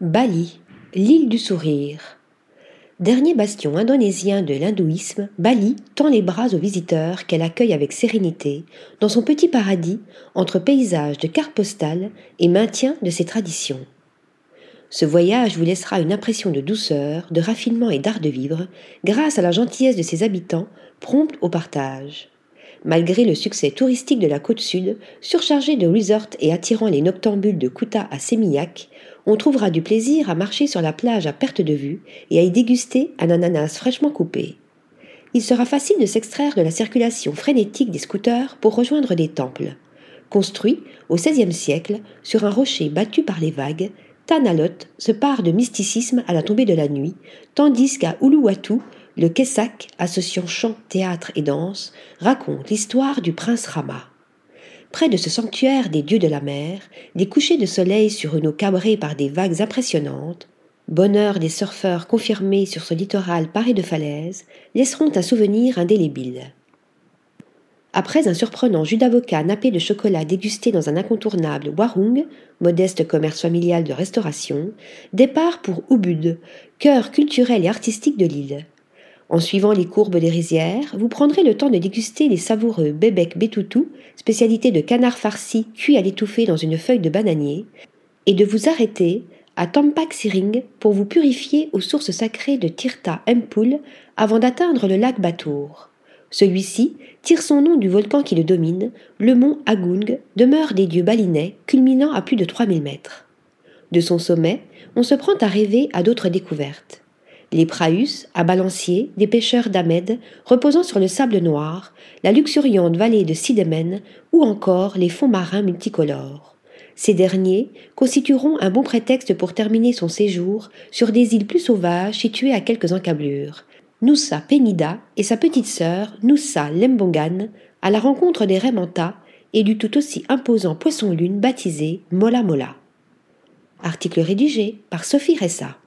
Bali, l'île du sourire. Dernier bastion indonésien de l'hindouisme, Bali tend les bras aux visiteurs qu'elle accueille avec sérénité dans son petit paradis entre paysages de cartes postales et maintien de ses traditions. Ce voyage vous laissera une impression de douceur, de raffinement et d'art de vivre grâce à la gentillesse de ses habitants prompts au partage. Malgré le succès touristique de la côte sud, surchargée de resorts et attirant les noctambules de Kuta à Sémillac, on trouvera du plaisir à marcher sur la plage à perte de vue et à y déguster un ananas fraîchement coupé. Il sera facile de s'extraire de la circulation frénétique des scooters pour rejoindre des temples. Construit au XVIe siècle sur un rocher battu par les vagues, Tanalot se part de mysticisme à la tombée de la nuit, tandis qu'à Uluwatu, le Kessak, associant chant, théâtre et danse, raconte l'histoire du prince Rama. Près de ce sanctuaire des dieux de la mer, des couchers de soleil sur une eau cabrée par des vagues impressionnantes, bonheur des surfeurs confirmés sur ce littoral paré de falaises, laisseront un souvenir indélébile. Après un surprenant jus d'avocat nappé de chocolat dégusté dans un incontournable warung, modeste commerce familial de restauration, départ pour Ubud, cœur culturel et artistique de l'île. En suivant les courbes des rizières, vous prendrez le temps de déguster les savoureux bébek betoutou, spécialité de canard farci cuit à l'étouffée dans une feuille de bananier, et de vous arrêter à Tampak Siring pour vous purifier aux sources sacrées de Tirta Empul avant d'atteindre le lac Batour. Celui-ci tire son nom du volcan qui le domine, le mont Agung, demeure des dieux balinais, culminant à plus de 3000 mètres. De son sommet, on se prend à rêver à d'autres découvertes les praus, à balancier, des pêcheurs d'Ahmed, reposant sur le sable noir, la luxuriante vallée de Sidemen, ou encore les fonds marins multicolores. Ces derniers constitueront un bon prétexte pour terminer son séjour sur des îles plus sauvages situées à quelques encablures. Nusa Penida et sa petite sœur Nusa Lembongan à la rencontre des Remanta et du tout aussi imposant poisson-lune baptisé Mola Mola. Article rédigé par Sophie Ressa.